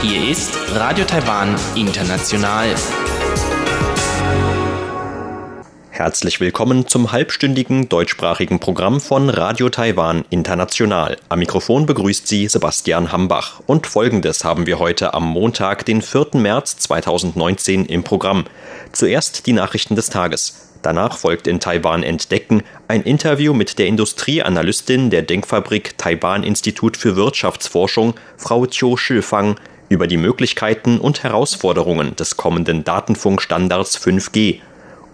Hier ist Radio Taiwan International. Herzlich willkommen zum halbstündigen deutschsprachigen Programm von Radio Taiwan International. Am Mikrofon begrüßt Sie Sebastian Hambach. Und folgendes haben wir heute am Montag, den 4. März 2019 im Programm. Zuerst die Nachrichten des Tages. Danach folgt in Taiwan Entdecken ein Interview mit der Industrieanalystin der Denkfabrik Taiwan Institut für Wirtschaftsforschung, Frau Chiu Shifang, über die Möglichkeiten und Herausforderungen des kommenden Datenfunkstandards 5G.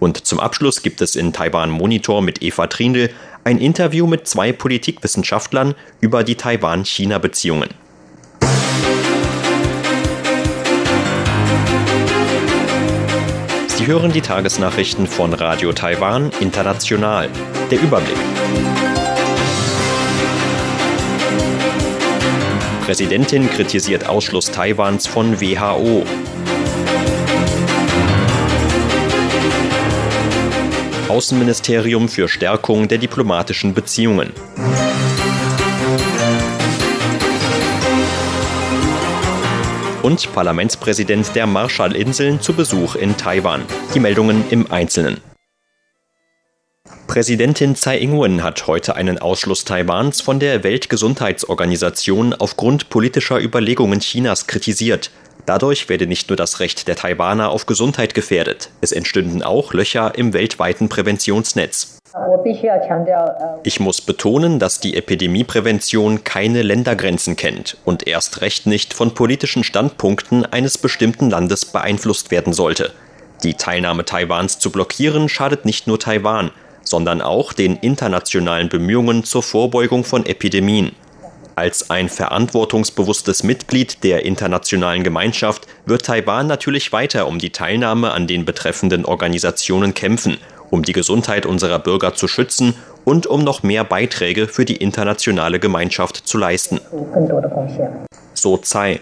Und zum Abschluss gibt es in Taiwan Monitor mit Eva Trindl ein Interview mit zwei Politikwissenschaftlern über die Taiwan-China-Beziehungen. Hören die Tagesnachrichten von Radio Taiwan International. Der Überblick. Präsidentin kritisiert Ausschluss Taiwans von WHO. Außenministerium für Stärkung der diplomatischen Beziehungen. Und Parlamentspräsident der Marshallinseln zu Besuch in Taiwan. Die Meldungen im Einzelnen. Präsidentin Tsai Ing-wen hat heute einen Ausschluss Taiwans von der Weltgesundheitsorganisation aufgrund politischer Überlegungen Chinas kritisiert. Dadurch werde nicht nur das Recht der Taiwaner auf Gesundheit gefährdet, es entstünden auch Löcher im weltweiten Präventionsnetz. Ich muss betonen, dass die Epidemieprävention keine Ländergrenzen kennt und erst recht nicht von politischen Standpunkten eines bestimmten Landes beeinflusst werden sollte. Die Teilnahme Taiwans zu blockieren schadet nicht nur Taiwan, sondern auch den internationalen Bemühungen zur Vorbeugung von Epidemien. Als ein verantwortungsbewusstes Mitglied der internationalen Gemeinschaft wird Taiwan natürlich weiter um die Teilnahme an den betreffenden Organisationen kämpfen, um die Gesundheit unserer Bürger zu schützen und um noch mehr Beiträge für die internationale Gemeinschaft zu leisten. So Tsai.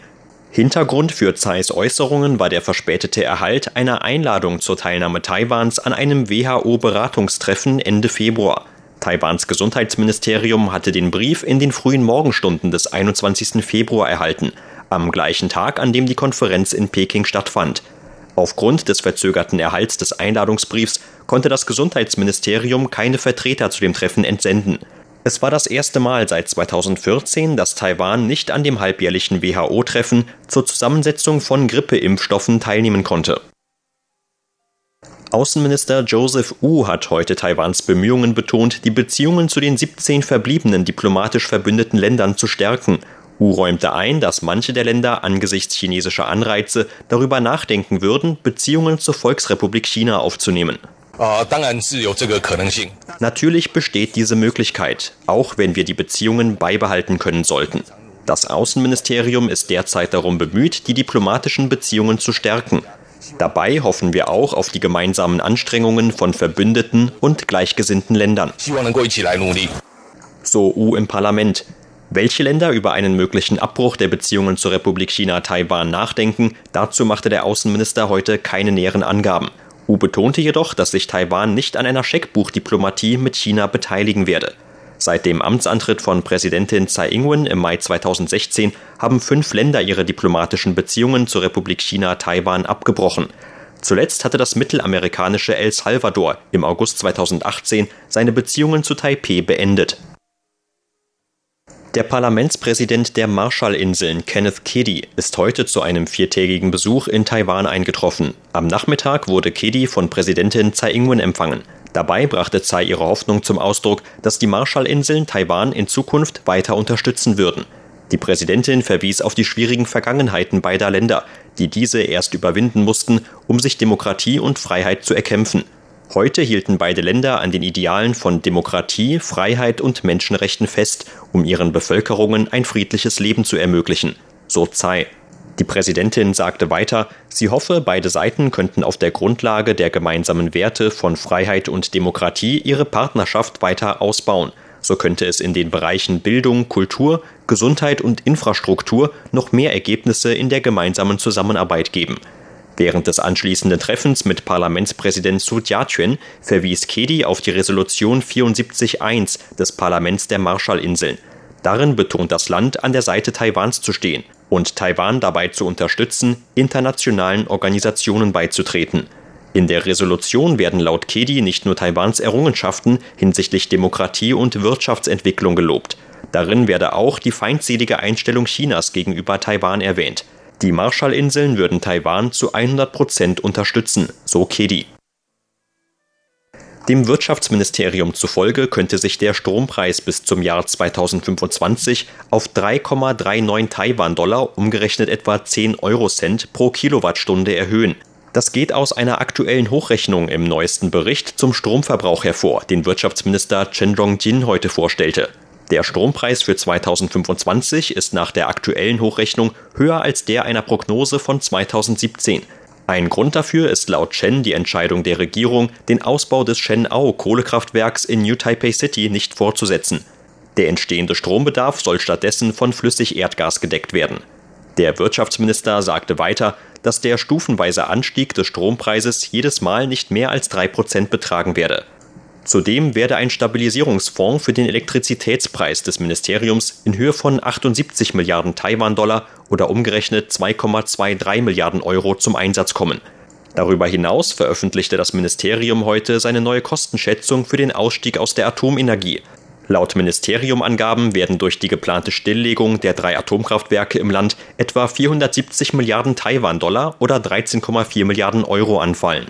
Hintergrund für Tsais Äußerungen war der verspätete Erhalt einer Einladung zur Teilnahme Taiwans an einem WHO-Beratungstreffen Ende Februar. Taiwans Gesundheitsministerium hatte den Brief in den frühen Morgenstunden des 21. Februar erhalten, am gleichen Tag, an dem die Konferenz in Peking stattfand. Aufgrund des verzögerten Erhalts des Einladungsbriefs konnte das Gesundheitsministerium keine Vertreter zu dem Treffen entsenden. Es war das erste Mal seit 2014, dass Taiwan nicht an dem halbjährlichen WHO-Treffen zur Zusammensetzung von Grippeimpfstoffen teilnehmen konnte. Außenminister Joseph Wu hat heute Taiwans Bemühungen betont, die Beziehungen zu den 17 verbliebenen diplomatisch verbündeten Ländern zu stärken. Wu räumte ein, dass manche der Länder angesichts chinesischer Anreize darüber nachdenken würden, Beziehungen zur Volksrepublik China aufzunehmen. Natürlich besteht diese Möglichkeit, auch wenn wir die Beziehungen beibehalten können sollten. Das Außenministerium ist derzeit darum bemüht, die diplomatischen Beziehungen zu stärken. Dabei hoffen wir auch auf die gemeinsamen Anstrengungen von Verbündeten und gleichgesinnten Ländern. So U im Parlament. Welche Länder über einen möglichen Abbruch der Beziehungen zur Republik China-Taiwan nachdenken, dazu machte der Außenminister heute keine näheren Angaben. U betonte jedoch, dass sich Taiwan nicht an einer Scheckbuchdiplomatie mit China beteiligen werde. Seit dem Amtsantritt von Präsidentin Tsai Ing-wen im Mai 2016 haben fünf Länder ihre diplomatischen Beziehungen zur Republik China-Taiwan abgebrochen. Zuletzt hatte das mittelamerikanische El Salvador im August 2018 seine Beziehungen zu Taipeh beendet. Der Parlamentspräsident der Marshallinseln, Kenneth Keddy, ist heute zu einem viertägigen Besuch in Taiwan eingetroffen. Am Nachmittag wurde Keddy von Präsidentin Tsai Ing-wen empfangen. Dabei brachte Tsai ihre Hoffnung zum Ausdruck, dass die Marshallinseln Taiwan in Zukunft weiter unterstützen würden. Die Präsidentin verwies auf die schwierigen Vergangenheiten beider Länder, die diese erst überwinden mussten, um sich Demokratie und Freiheit zu erkämpfen. Heute hielten beide Länder an den Idealen von Demokratie, Freiheit und Menschenrechten fest, um ihren Bevölkerungen ein friedliches Leben zu ermöglichen. So Tsai. Die Präsidentin sagte weiter, sie hoffe, beide Seiten könnten auf der Grundlage der gemeinsamen Werte von Freiheit und Demokratie ihre Partnerschaft weiter ausbauen. So könnte es in den Bereichen Bildung, Kultur, Gesundheit und Infrastruktur noch mehr Ergebnisse in der gemeinsamen Zusammenarbeit geben. Während des anschließenden Treffens mit Parlamentspräsident Su Jia-chuen verwies Kedi auf die Resolution 74.1 des Parlaments der Marshallinseln. Darin betont das Land, an der Seite Taiwans zu stehen und Taiwan dabei zu unterstützen, internationalen Organisationen beizutreten. In der Resolution werden laut Kedi nicht nur Taiwans Errungenschaften hinsichtlich Demokratie und Wirtschaftsentwicklung gelobt. Darin werde auch die feindselige Einstellung Chinas gegenüber Taiwan erwähnt. Die Marshallinseln würden Taiwan zu 100 Prozent unterstützen, so Kedi. Dem Wirtschaftsministerium zufolge könnte sich der Strompreis bis zum Jahr 2025 auf 3,39 Taiwan-Dollar, umgerechnet etwa 10 Eurocent pro Kilowattstunde erhöhen. Das geht aus einer aktuellen Hochrechnung im neuesten Bericht zum Stromverbrauch hervor, den Wirtschaftsminister Chen Rong-jin heute vorstellte. Der Strompreis für 2025 ist nach der aktuellen Hochrechnung höher als der einer Prognose von 2017. Ein Grund dafür ist laut Chen die Entscheidung der Regierung, den Ausbau des Shenao Kohlekraftwerks in New Taipei City nicht fortzusetzen. Der entstehende Strombedarf soll stattdessen von Flüssigerdgas gedeckt werden. Der Wirtschaftsminister sagte weiter, dass der stufenweise Anstieg des Strompreises jedes Mal nicht mehr als 3% betragen werde. Zudem werde ein Stabilisierungsfonds für den Elektrizitätspreis des Ministeriums in Höhe von 78 Milliarden Taiwan-Dollar oder umgerechnet 2,23 Milliarden Euro zum Einsatz kommen. Darüber hinaus veröffentlichte das Ministerium heute seine neue Kostenschätzung für den Ausstieg aus der Atomenergie. Laut Ministeriumangaben werden durch die geplante Stilllegung der drei Atomkraftwerke im Land etwa 470 Milliarden Taiwan-Dollar oder 13,4 Milliarden Euro anfallen.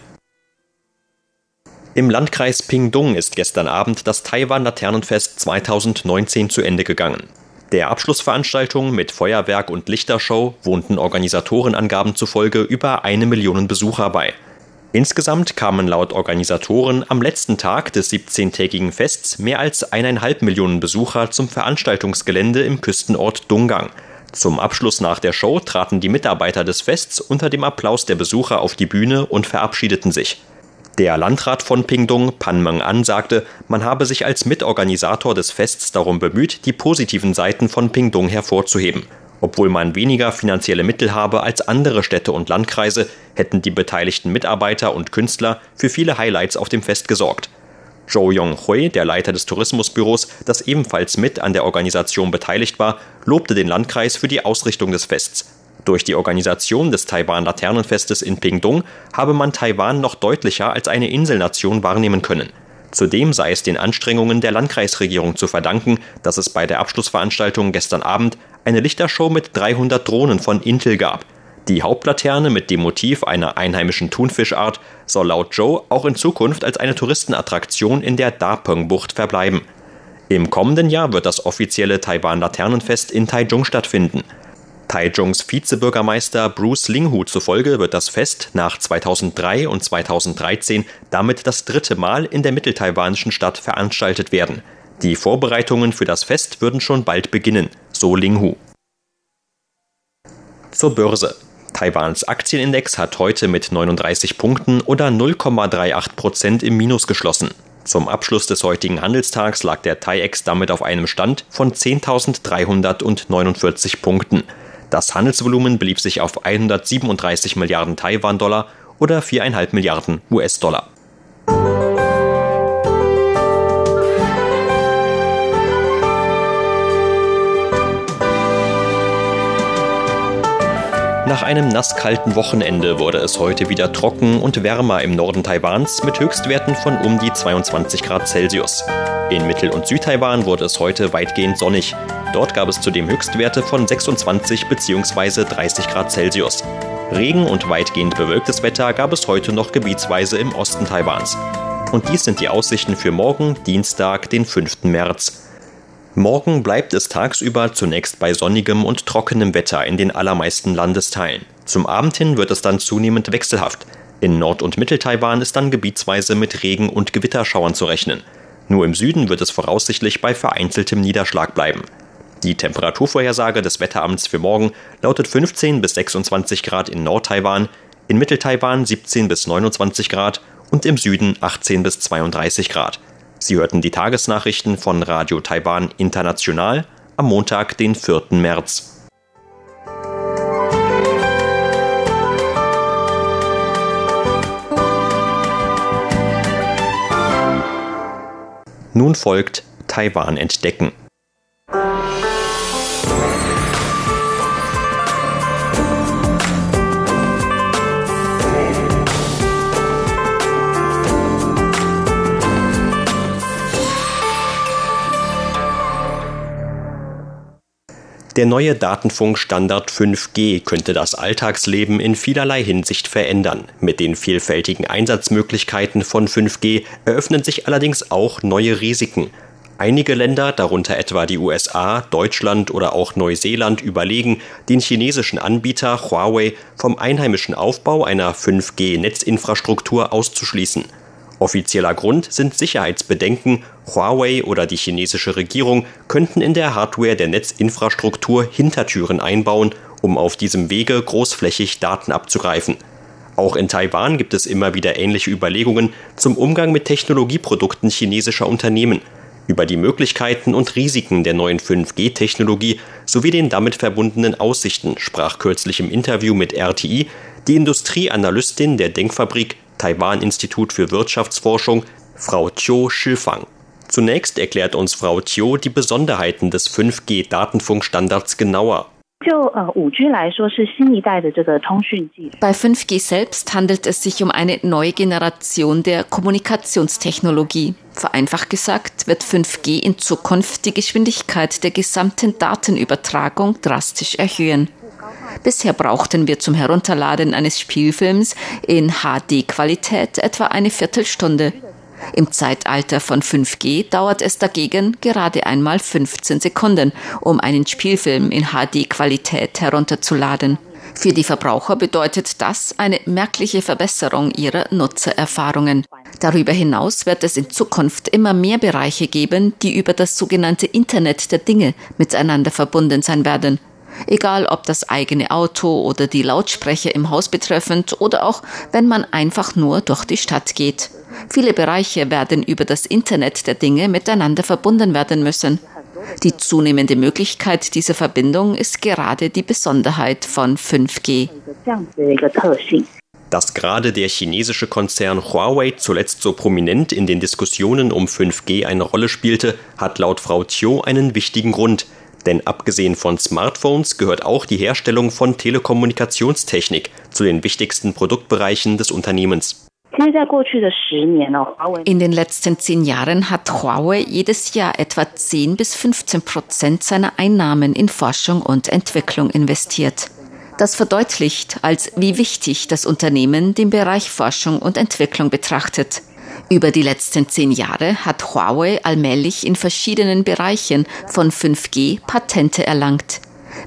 Im Landkreis Pingdong ist gestern Abend das Taiwan-Laternenfest 2019 zu Ende gegangen. Der Abschlussveranstaltung mit Feuerwerk und Lichtershow wohnten Organisatorenangaben zufolge über eine Million Besucher bei. Insgesamt kamen laut Organisatoren am letzten Tag des 17-tägigen Fests mehr als eineinhalb Millionen Besucher zum Veranstaltungsgelände im Küstenort Dungang. Zum Abschluss nach der Show traten die Mitarbeiter des Fests unter dem Applaus der Besucher auf die Bühne und verabschiedeten sich. Der Landrat von Pingdong, Pan Meng-an, sagte, man habe sich als Mitorganisator des Fests darum bemüht, die positiven Seiten von Pingdong hervorzuheben. Obwohl man weniger finanzielle Mittel habe als andere Städte und Landkreise, hätten die beteiligten Mitarbeiter und Künstler für viele Highlights auf dem Fest gesorgt. Zhou Yonghui, der Leiter des Tourismusbüros, das ebenfalls mit an der Organisation beteiligt war, lobte den Landkreis für die Ausrichtung des Fests. Durch die Organisation des Taiwan-Laternenfestes in Pingdong habe man Taiwan noch deutlicher als eine Inselnation wahrnehmen können. Zudem sei es den Anstrengungen der Landkreisregierung zu verdanken, dass es bei der Abschlussveranstaltung gestern Abend eine Lichtershow mit 300 Drohnen von Intel gab. Die Hauptlaterne mit dem Motiv einer einheimischen Thunfischart soll laut Joe auch in Zukunft als eine Touristenattraktion in der Dapeng-Bucht verbleiben. Im kommenden Jahr wird das offizielle Taiwan-Laternenfest in Taichung stattfinden. Taichungs Vizebürgermeister Bruce Linghu zufolge wird das Fest nach 2003 und 2013 damit das dritte Mal in der mitteltaiwanischen Stadt veranstaltet werden. Die Vorbereitungen für das Fest würden schon bald beginnen, so Linghu. Zur Börse. Taiwans Aktienindex hat heute mit 39 Punkten oder 0,38 Prozent im Minus geschlossen. Zum Abschluss des heutigen Handelstags lag der TAIEX damit auf einem Stand von 10.349 Punkten. Das Handelsvolumen belief sich auf 137 Milliarden Taiwan-Dollar oder 4,5 Milliarden US-Dollar. Nach einem nasskalten Wochenende wurde es heute wieder trocken und wärmer im Norden Taiwans mit Höchstwerten von um die 22 Grad Celsius. In Mittel- und Südtaiwan wurde es heute weitgehend sonnig. Dort gab es zudem Höchstwerte von 26 bzw. 30 Grad Celsius. Regen und weitgehend bewölktes Wetter gab es heute noch gebietsweise im Osten Taiwans. Und dies sind die Aussichten für morgen, Dienstag, den 5. März. Morgen bleibt es tagsüber zunächst bei sonnigem und trockenem Wetter in den allermeisten Landesteilen. Zum Abend hin wird es dann zunehmend wechselhaft. In Nord- und Mitteltaiwan ist dann gebietsweise mit Regen- und Gewitterschauern zu rechnen. Nur im Süden wird es voraussichtlich bei vereinzeltem Niederschlag bleiben. Die Temperaturvorhersage des Wetteramts für morgen lautet 15 bis 26 Grad in Nordtaiwan, in Mitteltaiwan 17 bis 29 Grad und im Süden 18 bis 32 Grad. Sie hörten die Tagesnachrichten von Radio Taiwan International am Montag, den 4. März. Nun folgt Taiwan entdecken. Der neue Datenfunkstandard 5G könnte das Alltagsleben in vielerlei Hinsicht verändern. Mit den vielfältigen Einsatzmöglichkeiten von 5G eröffnen sich allerdings auch neue Risiken. Einige Länder, darunter etwa die USA, Deutschland oder auch Neuseeland, überlegen, den chinesischen Anbieter Huawei vom einheimischen Aufbau einer 5G-Netzinfrastruktur auszuschließen. Offizieller Grund sind Sicherheitsbedenken, Huawei oder die chinesische Regierung könnten in der Hardware der Netzinfrastruktur Hintertüren einbauen, um auf diesem Wege großflächig Daten abzugreifen. Auch in Taiwan gibt es immer wieder ähnliche Überlegungen zum Umgang mit Technologieprodukten chinesischer Unternehmen. Über die Möglichkeiten und Risiken der neuen 5G-Technologie sowie den damit verbundenen Aussichten sprach kürzlich im Interview mit RTI die Industrieanalystin der Denkfabrik Taiwan-Institut für Wirtschaftsforschung, Frau Chiu Shifang. Zunächst erklärt uns Frau Chiu die Besonderheiten des 5G-Datenfunkstandards genauer. Bei 5G selbst handelt es sich um eine neue Generation der Kommunikationstechnologie. Vereinfacht gesagt wird 5G in Zukunft die Geschwindigkeit der gesamten Datenübertragung drastisch erhöhen. Bisher brauchten wir zum Herunterladen eines Spielfilms in HD-Qualität etwa eine Viertelstunde. Im Zeitalter von 5G dauert es dagegen gerade einmal 15 Sekunden, um einen Spielfilm in HD-Qualität herunterzuladen. Für die Verbraucher bedeutet das eine merkliche Verbesserung ihrer Nutzererfahrungen. Darüber hinaus wird es in Zukunft immer mehr Bereiche geben, die über das sogenannte Internet der Dinge miteinander verbunden sein werden egal ob das eigene Auto oder die Lautsprecher im Haus betreffend oder auch wenn man einfach nur durch die Stadt geht. Viele Bereiche werden über das Internet der Dinge miteinander verbunden werden müssen. Die zunehmende Möglichkeit dieser Verbindung ist gerade die Besonderheit von 5G. Dass gerade der chinesische Konzern Huawei zuletzt so prominent in den Diskussionen um 5G eine Rolle spielte, hat laut Frau Chiu einen wichtigen Grund. Denn abgesehen von Smartphones gehört auch die Herstellung von Telekommunikationstechnik zu den wichtigsten Produktbereichen des Unternehmens. In den letzten zehn Jahren hat Huawei jedes Jahr etwa 10 bis 15 Prozent seiner Einnahmen in Forschung und Entwicklung investiert. Das verdeutlicht, als wie wichtig das Unternehmen den Bereich Forschung und Entwicklung betrachtet. Über die letzten zehn Jahre hat Huawei allmählich in verschiedenen Bereichen von 5G Patente erlangt.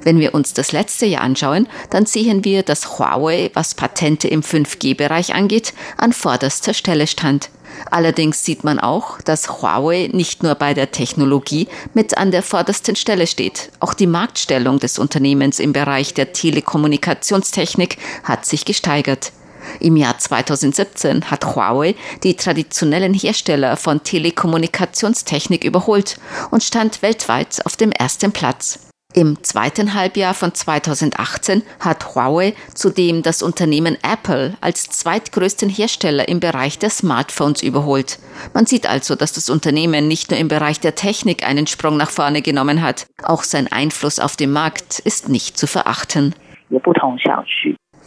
Wenn wir uns das letzte Jahr anschauen, dann sehen wir, dass Huawei, was Patente im 5G-Bereich angeht, an vorderster Stelle stand. Allerdings sieht man auch, dass Huawei nicht nur bei der Technologie mit an der vordersten Stelle steht. Auch die Marktstellung des Unternehmens im Bereich der Telekommunikationstechnik hat sich gesteigert. Im Jahr 2017 hat Huawei die traditionellen Hersteller von Telekommunikationstechnik überholt und stand weltweit auf dem ersten Platz. Im zweiten Halbjahr von 2018 hat Huawei zudem das Unternehmen Apple als zweitgrößten Hersteller im Bereich der Smartphones überholt. Man sieht also, dass das Unternehmen nicht nur im Bereich der Technik einen Sprung nach vorne genommen hat, auch sein Einfluss auf den Markt ist nicht zu verachten.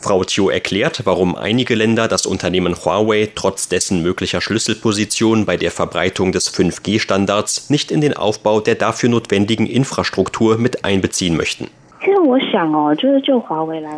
Frau Chiu erklärt, warum einige Länder das Unternehmen Huawei trotz dessen möglicher Schlüsselposition bei der Verbreitung des 5G-Standards nicht in den Aufbau der dafür notwendigen Infrastruktur mit einbeziehen möchten.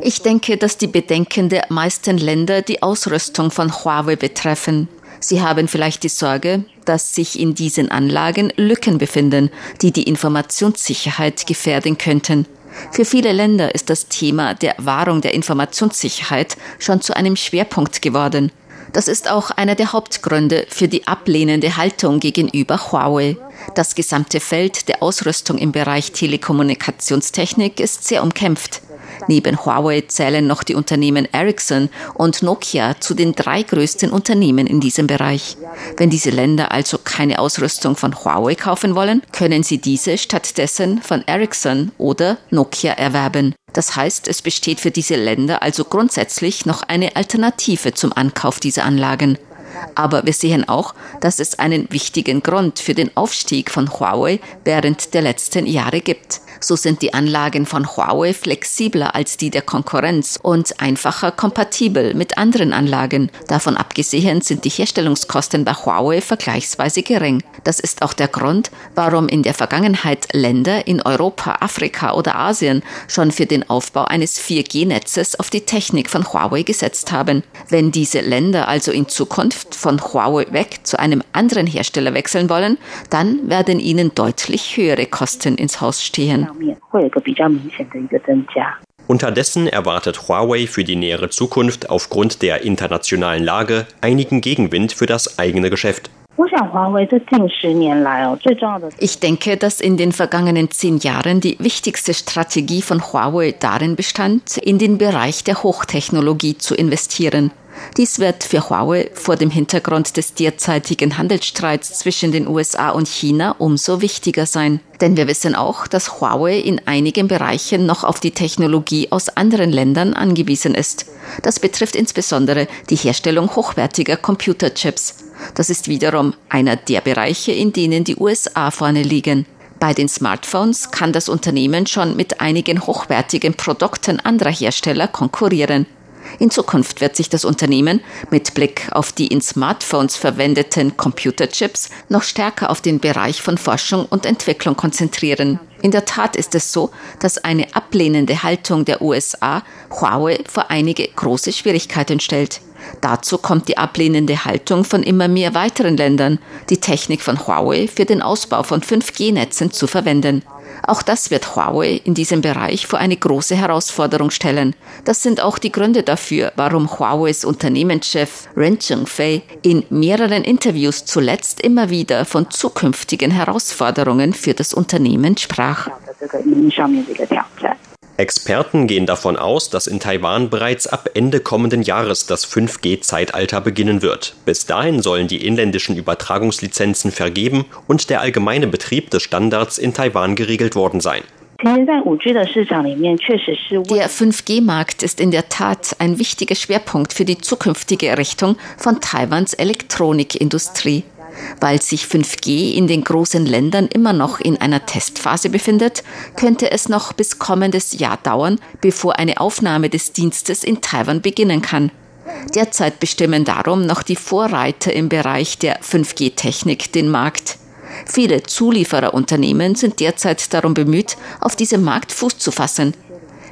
Ich denke, dass die Bedenken der meisten Länder die Ausrüstung von Huawei betreffen. Sie haben vielleicht die Sorge, dass sich in diesen Anlagen Lücken befinden, die die Informationssicherheit gefährden könnten. Für viele Länder ist das Thema der Wahrung der Informationssicherheit schon zu einem Schwerpunkt geworden. Das ist auch einer der Hauptgründe für die ablehnende Haltung gegenüber Huawei. Das gesamte Feld der Ausrüstung im Bereich Telekommunikationstechnik ist sehr umkämpft. Neben Huawei zählen noch die Unternehmen Ericsson und Nokia zu den drei größten Unternehmen in diesem Bereich. Wenn diese Länder also keine Ausrüstung von Huawei kaufen wollen, können sie diese stattdessen von Ericsson oder Nokia erwerben. Das heißt, es besteht für diese Länder also grundsätzlich noch eine Alternative zum Ankauf dieser Anlagen. Aber wir sehen auch, dass es einen wichtigen Grund für den Aufstieg von Huawei während der letzten Jahre gibt. So sind die Anlagen von Huawei flexibler als die der Konkurrenz und einfacher kompatibel mit anderen Anlagen. Davon abgesehen sind die Herstellungskosten bei Huawei vergleichsweise gering. Das ist auch der Grund, warum in der Vergangenheit Länder in Europa, Afrika oder Asien schon für den Aufbau eines 4G-Netzes auf die Technik von Huawei gesetzt haben. Wenn diese Länder also in Zukunft von Huawei weg zu einem anderen Hersteller wechseln wollen, dann werden ihnen deutlich höhere Kosten ins Haus stehen. Unterdessen erwartet Huawei für die nähere Zukunft aufgrund der internationalen Lage einigen Gegenwind für das eigene Geschäft. Ich denke, dass in den vergangenen zehn Jahren die wichtigste Strategie von Huawei darin bestand, in den Bereich der Hochtechnologie zu investieren. Dies wird für Huawei vor dem Hintergrund des derzeitigen Handelsstreits zwischen den USA und China umso wichtiger sein. Denn wir wissen auch, dass Huawei in einigen Bereichen noch auf die Technologie aus anderen Ländern angewiesen ist. Das betrifft insbesondere die Herstellung hochwertiger Computerchips. Das ist wiederum einer der Bereiche, in denen die USA vorne liegen. Bei den Smartphones kann das Unternehmen schon mit einigen hochwertigen Produkten anderer Hersteller konkurrieren. In Zukunft wird sich das Unternehmen mit Blick auf die in Smartphones verwendeten Computerchips noch stärker auf den Bereich von Forschung und Entwicklung konzentrieren. In der Tat ist es so, dass eine ablehnende Haltung der USA Huawei vor einige große Schwierigkeiten stellt. Dazu kommt die ablehnende Haltung von immer mehr weiteren Ländern, die Technik von Huawei für den Ausbau von 5G-Netzen zu verwenden. Auch das wird Huawei in diesem Bereich vor eine große Herausforderung stellen. Das sind auch die Gründe dafür, warum Huaweis Unternehmenschef Ren Zhengfei in mehreren Interviews zuletzt immer wieder von zukünftigen Herausforderungen für das Unternehmen sprach. Experten gehen davon aus, dass in Taiwan bereits ab Ende kommenden Jahres das 5G-Zeitalter beginnen wird. Bis dahin sollen die inländischen Übertragungslizenzen vergeben und der allgemeine Betrieb des Standards in Taiwan geregelt worden sein. Der 5G-Markt ist in der Tat ein wichtiger Schwerpunkt für die zukünftige Errichtung von Taiwans Elektronikindustrie. Weil sich 5G in den großen Ländern immer noch in einer Testphase befindet, könnte es noch bis kommendes Jahr dauern, bevor eine Aufnahme des Dienstes in Taiwan beginnen kann. Derzeit bestimmen darum noch die Vorreiter im Bereich der 5G-Technik den Markt. Viele Zuliefererunternehmen sind derzeit darum bemüht, auf diesem Markt Fuß zu fassen.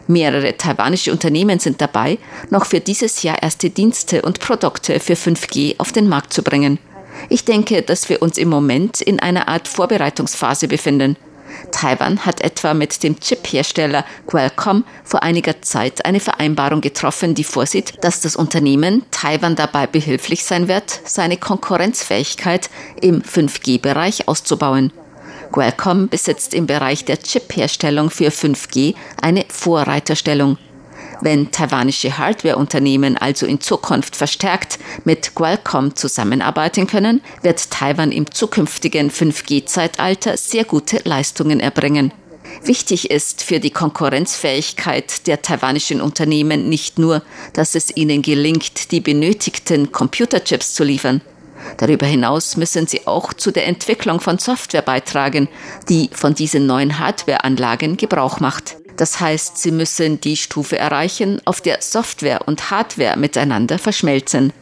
Mehrere taiwanische Unternehmen sind dabei, noch für dieses Jahr erste Dienste und Produkte für 5G auf den Markt zu bringen. Ich denke, dass wir uns im Moment in einer Art Vorbereitungsphase befinden. Taiwan hat etwa mit dem Chip-Hersteller Qualcomm vor einiger Zeit eine Vereinbarung getroffen, die vorsieht, dass das Unternehmen Taiwan dabei behilflich sein wird, seine Konkurrenzfähigkeit im 5G-Bereich auszubauen. Qualcomm besitzt im Bereich der Chip-Herstellung für 5G eine Vorreiterstellung. Wenn taiwanische Hardwareunternehmen also in Zukunft verstärkt mit Qualcomm zusammenarbeiten können, wird Taiwan im zukünftigen 5G-Zeitalter sehr gute Leistungen erbringen. Wichtig ist für die Konkurrenzfähigkeit der taiwanischen Unternehmen nicht nur, dass es ihnen gelingt, die benötigten Computerchips zu liefern. Darüber hinaus müssen sie auch zu der Entwicklung von Software beitragen, die von diesen neuen Hardwareanlagen Gebrauch macht. Das heißt, sie müssen die Stufe erreichen, auf der Software und Hardware miteinander verschmelzen.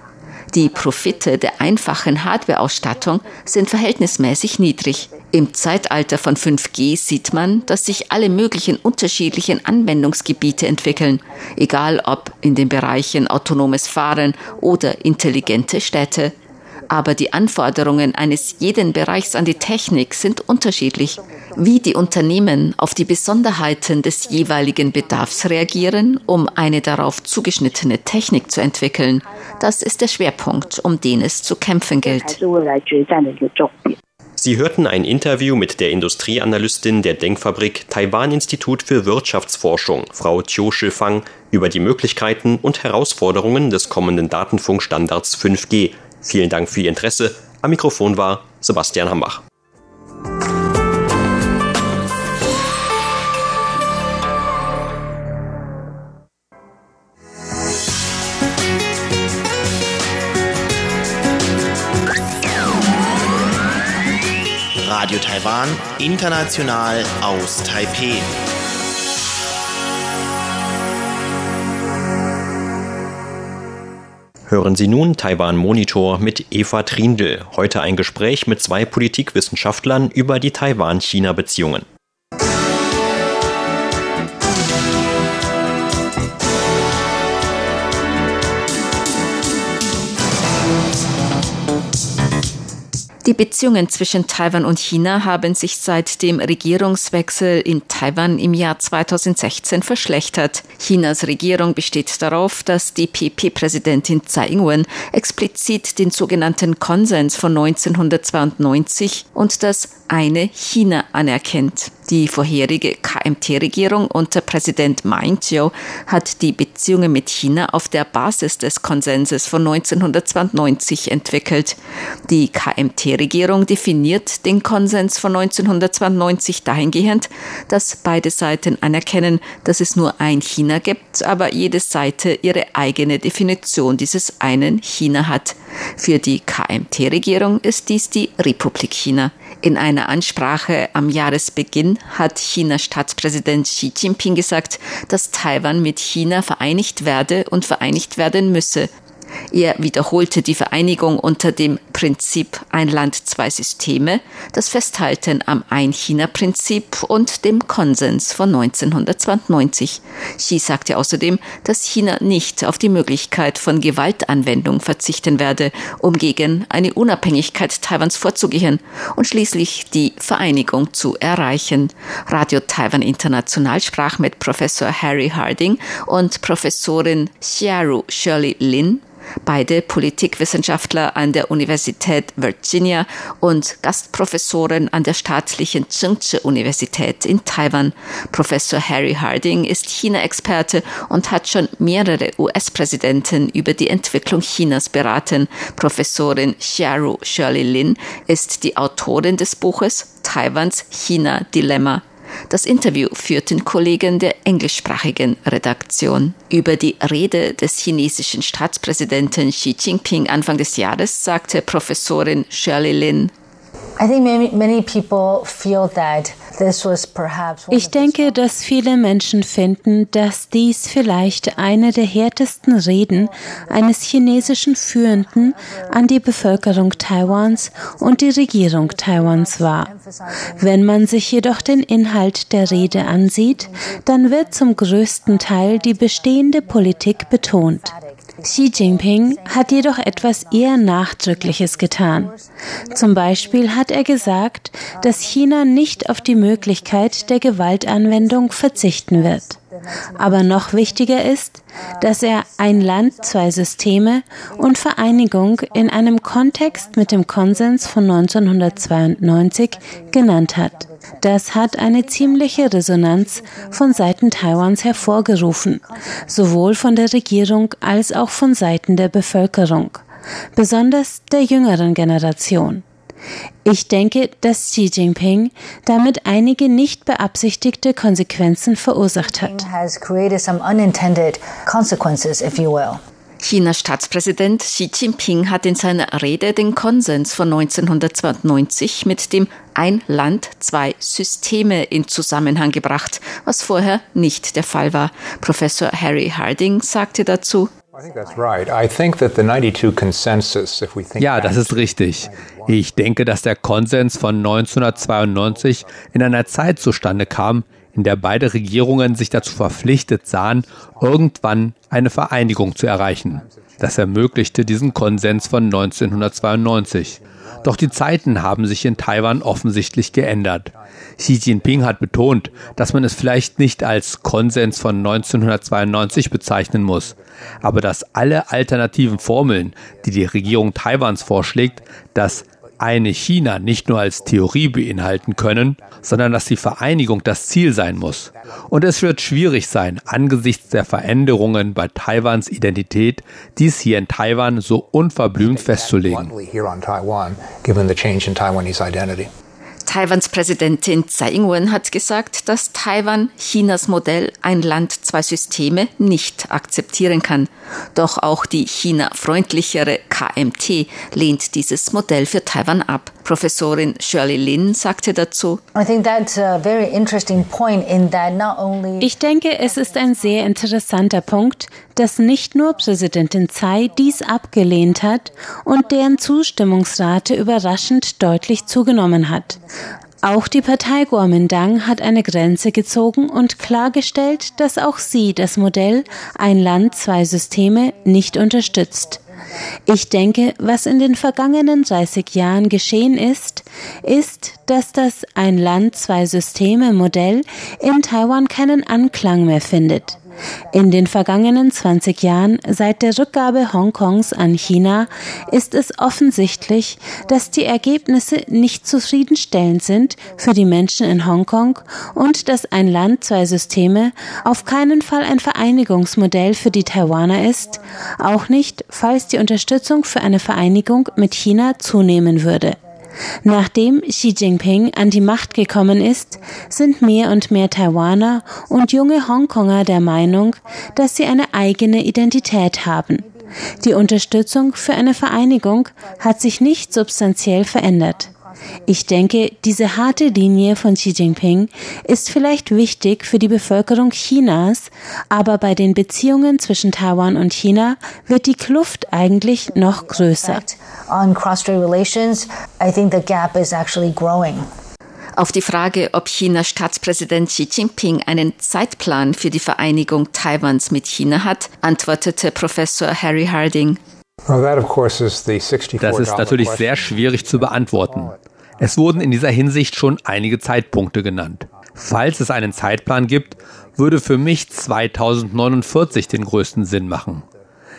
Die Profite der einfachen Hardwareausstattung sind verhältnismäßig niedrig. Im Zeitalter von 5G sieht man, dass sich alle möglichen unterschiedlichen Anwendungsgebiete entwickeln, egal ob in den Bereichen autonomes Fahren oder intelligente Städte aber die Anforderungen eines jeden Bereichs an die Technik sind unterschiedlich. Wie die Unternehmen auf die Besonderheiten des jeweiligen Bedarfs reagieren, um eine darauf zugeschnittene Technik zu entwickeln, das ist der Schwerpunkt, um den es zu kämpfen gilt. Sie hörten ein Interview mit der Industrieanalystin der Denkfabrik Taiwan Institut für Wirtschaftsforschung, Frau Chiu Shifang, über die Möglichkeiten und Herausforderungen des kommenden Datenfunkstandards 5G Vielen Dank für Ihr Interesse. Am Mikrofon war Sebastian Hambach. Radio Taiwan, international aus Taipei. Hören Sie nun Taiwan Monitor mit Eva Trindl. Heute ein Gespräch mit zwei Politikwissenschaftlern über die Taiwan-China-Beziehungen. Die Beziehungen zwischen Taiwan und China haben sich seit dem Regierungswechsel in Taiwan im Jahr 2016 verschlechtert. Chinas Regierung besteht darauf, dass die PP-Präsidentin Tsai Ing-wen explizit den sogenannten Konsens von 1992 und das eine China anerkennt. Die vorherige KMT-Regierung unter Präsident Ma Ying-jeou hat die Beziehungen mit China auf der Basis des Konsenses von 1992 entwickelt. Die KMT-Regierung definiert den Konsens von 1992 dahingehend, dass beide Seiten anerkennen, dass es nur ein China gibt, aber jede Seite ihre eigene Definition dieses einen China hat. Für die KMT-Regierung ist dies die Republik China. In einer Ansprache am Jahresbeginn hat Chinas Staatspräsident Xi Jinping gesagt, dass Taiwan mit China vereinigt werde und vereinigt werden müsse. Er wiederholte die Vereinigung unter dem Prinzip Ein Land, zwei Systeme, das Festhalten am Ein-China-Prinzip und dem Konsens von 1992. Xi sagte außerdem, dass China nicht auf die Möglichkeit von Gewaltanwendung verzichten werde, um gegen eine Unabhängigkeit Taiwans vorzugehen und schließlich die Vereinigung zu erreichen. Radio Taiwan International sprach mit Professor Harry Harding und Professorin Xiaru Shirley Lin beide Politikwissenschaftler an der Universität Virginia und Gastprofessoren an der staatlichen Tsinghua-Universität in Taiwan. Professor Harry Harding ist China-Experte und hat schon mehrere US-Präsidenten über die Entwicklung Chinas beraten. Professorin Xiaru Shirley Lin ist die Autorin des Buches Taiwans China-Dilemma das Interview führten Kollegen der englischsprachigen Redaktion. Über die Rede des chinesischen Staatspräsidenten Xi Jinping Anfang des Jahres sagte Professorin Shirley Lin, ich denke, dass viele Menschen finden, dass dies vielleicht eine der härtesten Reden eines chinesischen Führenden an die Bevölkerung Taiwans und die Regierung Taiwans war. Wenn man sich jedoch den Inhalt der Rede ansieht, dann wird zum größten Teil die bestehende Politik betont. Xi Jinping hat jedoch etwas eher Nachdrückliches getan. Zum Beispiel hat er gesagt, dass China nicht auf die Möglichkeit der Gewaltanwendung verzichten wird. Aber noch wichtiger ist, dass er ein Land, zwei Systeme und Vereinigung in einem Kontext mit dem Konsens von 1992 genannt hat. Das hat eine ziemliche Resonanz von Seiten Taiwans hervorgerufen, sowohl von der Regierung als auch von Seiten der Bevölkerung, besonders der jüngeren Generation. Ich denke, dass Xi Jinping damit einige nicht beabsichtigte Konsequenzen verursacht hat. Chinas Staatspräsident Xi Jinping hat in seiner Rede den Konsens von 1992 mit dem Ein Land, zwei Systeme in Zusammenhang gebracht, was vorher nicht der Fall war. Professor Harry Harding sagte dazu, ja, das ist richtig. Ich denke, dass der Konsens von 1992 in einer Zeit zustande kam, in der beide Regierungen sich dazu verpflichtet sahen, irgendwann eine Vereinigung zu erreichen. Das ermöglichte diesen Konsens von 1992. Doch die Zeiten haben sich in Taiwan offensichtlich geändert. Xi Jinping hat betont, dass man es vielleicht nicht als Konsens von 1992 bezeichnen muss, aber dass alle alternativen Formeln, die die Regierung Taiwans vorschlägt, das eine China nicht nur als Theorie beinhalten können, sondern dass die Vereinigung das Ziel sein muss. Und es wird schwierig sein, angesichts der Veränderungen bei Taiwans Identität, dies hier in Taiwan so unverblümt festzulegen. Taiwans Präsidentin Tsai Ing-wen hat gesagt, dass Taiwan Chinas Modell ein Land, zwei Systeme nicht akzeptieren kann. Doch auch die China-freundlichere KMT lehnt dieses Modell für Taiwan ab. Professorin Shirley Lin sagte dazu, Ich denke, es ist ein sehr interessanter Punkt, dass nicht nur Präsidentin Tsai dies abgelehnt hat und deren Zustimmungsrate überraschend deutlich zugenommen hat. Auch die Partei Kuomintang hat eine Grenze gezogen und klargestellt, dass auch sie das Modell Ein Land, zwei Systeme nicht unterstützt. Ich denke, was in den vergangenen 30 Jahren geschehen ist, ist, dass das Ein Land, zwei Systeme Modell in Taiwan keinen Anklang mehr findet. In den vergangenen 20 Jahren seit der Rückgabe Hongkongs an China ist es offensichtlich, dass die Ergebnisse nicht zufriedenstellend sind für die Menschen in Hongkong und dass ein Land, zwei Systeme auf keinen Fall ein Vereinigungsmodell für die Taiwaner ist, auch nicht, falls die Unterstützung für eine Vereinigung mit China zunehmen würde. Nachdem Xi Jinping an die Macht gekommen ist, sind mehr und mehr Taiwaner und junge Hongkonger der Meinung, dass sie eine eigene Identität haben. Die Unterstützung für eine Vereinigung hat sich nicht substanziell verändert. Ich denke, diese harte Linie von Xi Jinping ist vielleicht wichtig für die Bevölkerung Chinas, aber bei den Beziehungen zwischen Taiwan und China wird die Kluft eigentlich noch größer. Auf die Frage, ob Chinas Staatspräsident Xi Jinping einen Zeitplan für die Vereinigung Taiwans mit China hat, antwortete Professor Harry Harding. Das ist natürlich sehr schwierig zu beantworten. Es wurden in dieser Hinsicht schon einige Zeitpunkte genannt. Falls es einen Zeitplan gibt, würde für mich 2049 den größten Sinn machen.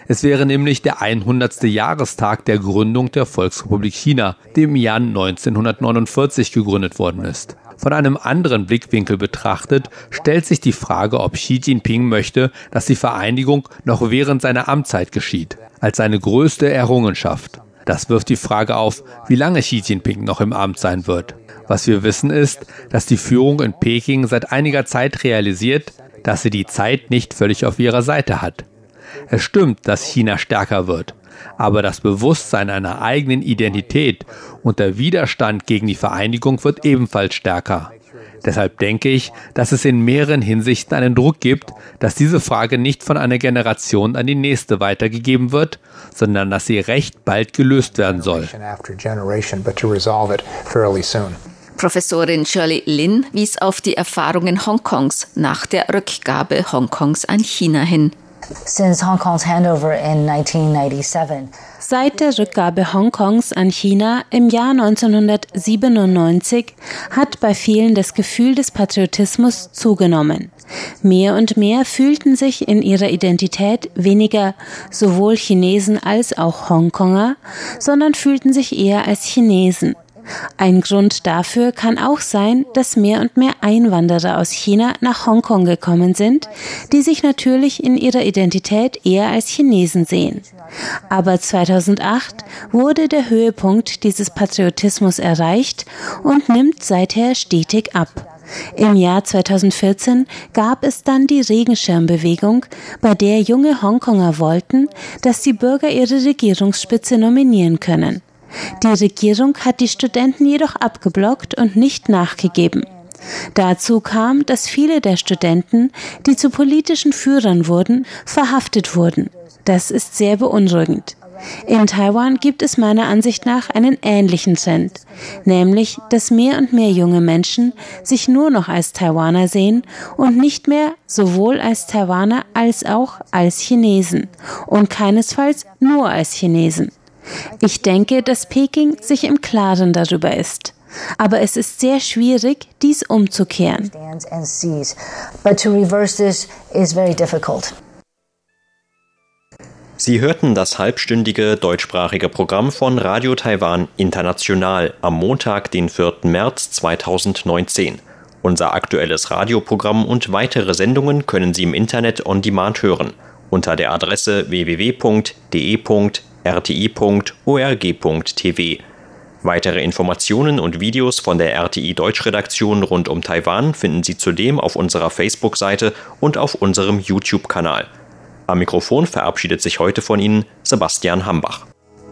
Es wäre nämlich der 100. Jahrestag der Gründung der Volksrepublik China, die im Jahr 1949 gegründet worden ist. Von einem anderen Blickwinkel betrachtet, stellt sich die Frage, ob Xi Jinping möchte, dass die Vereinigung noch während seiner Amtszeit geschieht, als seine größte Errungenschaft. Das wirft die Frage auf, wie lange Xi Jinping noch im Amt sein wird. Was wir wissen ist, dass die Führung in Peking seit einiger Zeit realisiert, dass sie die Zeit nicht völlig auf ihrer Seite hat. Es stimmt, dass China stärker wird, aber das Bewusstsein einer eigenen Identität und der Widerstand gegen die Vereinigung wird ebenfalls stärker. Deshalb denke ich, dass es in mehreren Hinsichten einen Druck gibt, dass diese Frage nicht von einer Generation an die nächste weitergegeben wird, sondern dass sie recht bald gelöst werden soll. Professorin Shirley Lin wies auf die Erfahrungen Hongkongs nach der Rückgabe Hongkongs an China hin. Since Hong Kong's handover in 1997. Seit der Rückgabe Hongkongs an China im Jahr 1997 hat bei vielen das Gefühl des Patriotismus zugenommen. Mehr und mehr fühlten sich in ihrer Identität weniger sowohl Chinesen als auch Hongkonger, sondern fühlten sich eher als Chinesen. Ein Grund dafür kann auch sein, dass mehr und mehr Einwanderer aus China nach Hongkong gekommen sind, die sich natürlich in ihrer Identität eher als Chinesen sehen. Aber 2008 wurde der Höhepunkt dieses Patriotismus erreicht und nimmt seither stetig ab. Im Jahr 2014 gab es dann die Regenschirmbewegung, bei der junge Hongkonger wollten, dass die Bürger ihre Regierungsspitze nominieren können. Die Regierung hat die Studenten jedoch abgeblockt und nicht nachgegeben. Dazu kam, dass viele der Studenten, die zu politischen Führern wurden, verhaftet wurden. Das ist sehr beunruhigend. In Taiwan gibt es meiner Ansicht nach einen ähnlichen Trend, nämlich, dass mehr und mehr junge Menschen sich nur noch als Taiwaner sehen und nicht mehr sowohl als Taiwaner als auch als Chinesen und keinesfalls nur als Chinesen. Ich denke, dass Peking sich im Klaren darüber ist. Aber es ist sehr schwierig, dies umzukehren. Sie hörten das halbstündige deutschsprachige Programm von Radio Taiwan International am Montag, den 4. März 2019. Unser aktuelles Radioprogramm und weitere Sendungen können Sie im Internet on demand hören unter der Adresse www.de rti.org.tv. Weitere Informationen und Videos von der RTI Deutschredaktion rund um Taiwan finden Sie zudem auf unserer Facebook-Seite und auf unserem YouTube-Kanal. Am Mikrofon verabschiedet sich heute von Ihnen Sebastian Hambach.